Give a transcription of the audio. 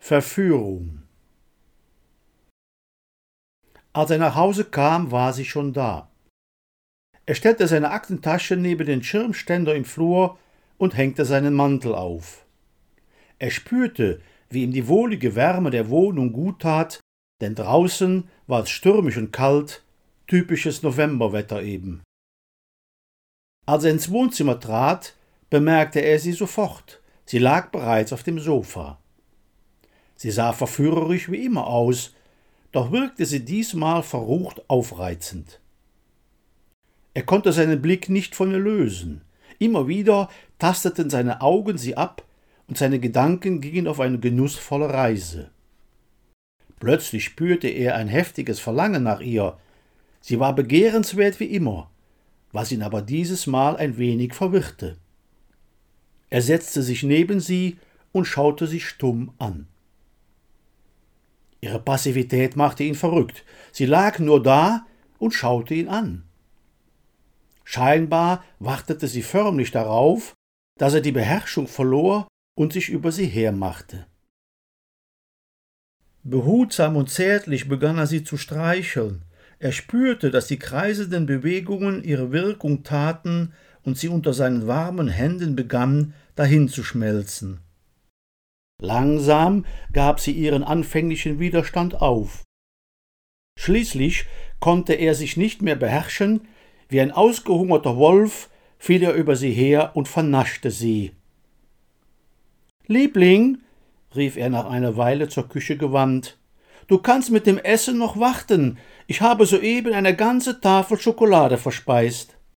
Verführung Als er nach Hause kam, war sie schon da. Er stellte seine Aktentasche neben den Schirmständer im Flur und hängte seinen Mantel auf. Er spürte, wie ihm die wohlige Wärme der Wohnung gut tat, denn draußen war es stürmisch und kalt, typisches Novemberwetter eben. Als er ins Wohnzimmer trat, bemerkte er sie sofort. Sie lag bereits auf dem Sofa. Sie sah verführerisch wie immer aus, doch wirkte sie diesmal verrucht aufreizend. Er konnte seinen Blick nicht von ihr lösen. Immer wieder tasteten seine Augen sie ab und seine Gedanken gingen auf eine genussvolle Reise. Plötzlich spürte er ein heftiges Verlangen nach ihr. Sie war begehrenswert wie immer, was ihn aber dieses Mal ein wenig verwirrte. Er setzte sich neben sie und schaute sie stumm an. Ihre Passivität machte ihn verrückt. Sie lag nur da und schaute ihn an. Scheinbar wartete sie förmlich darauf, dass er die Beherrschung verlor und sich über sie hermachte. Behutsam und zärtlich begann er sie zu streicheln. Er spürte, dass die kreisenden Bewegungen ihre Wirkung taten und sie unter seinen warmen Händen begann, dahinzuschmelzen. Langsam gab sie ihren anfänglichen Widerstand auf. Schließlich konnte er sich nicht mehr beherrschen, wie ein ausgehungerter Wolf fiel er über sie her und vernaschte sie. Liebling, rief er nach einer Weile zur Küche gewandt, du kannst mit dem Essen noch warten, ich habe soeben eine ganze Tafel Schokolade verspeist.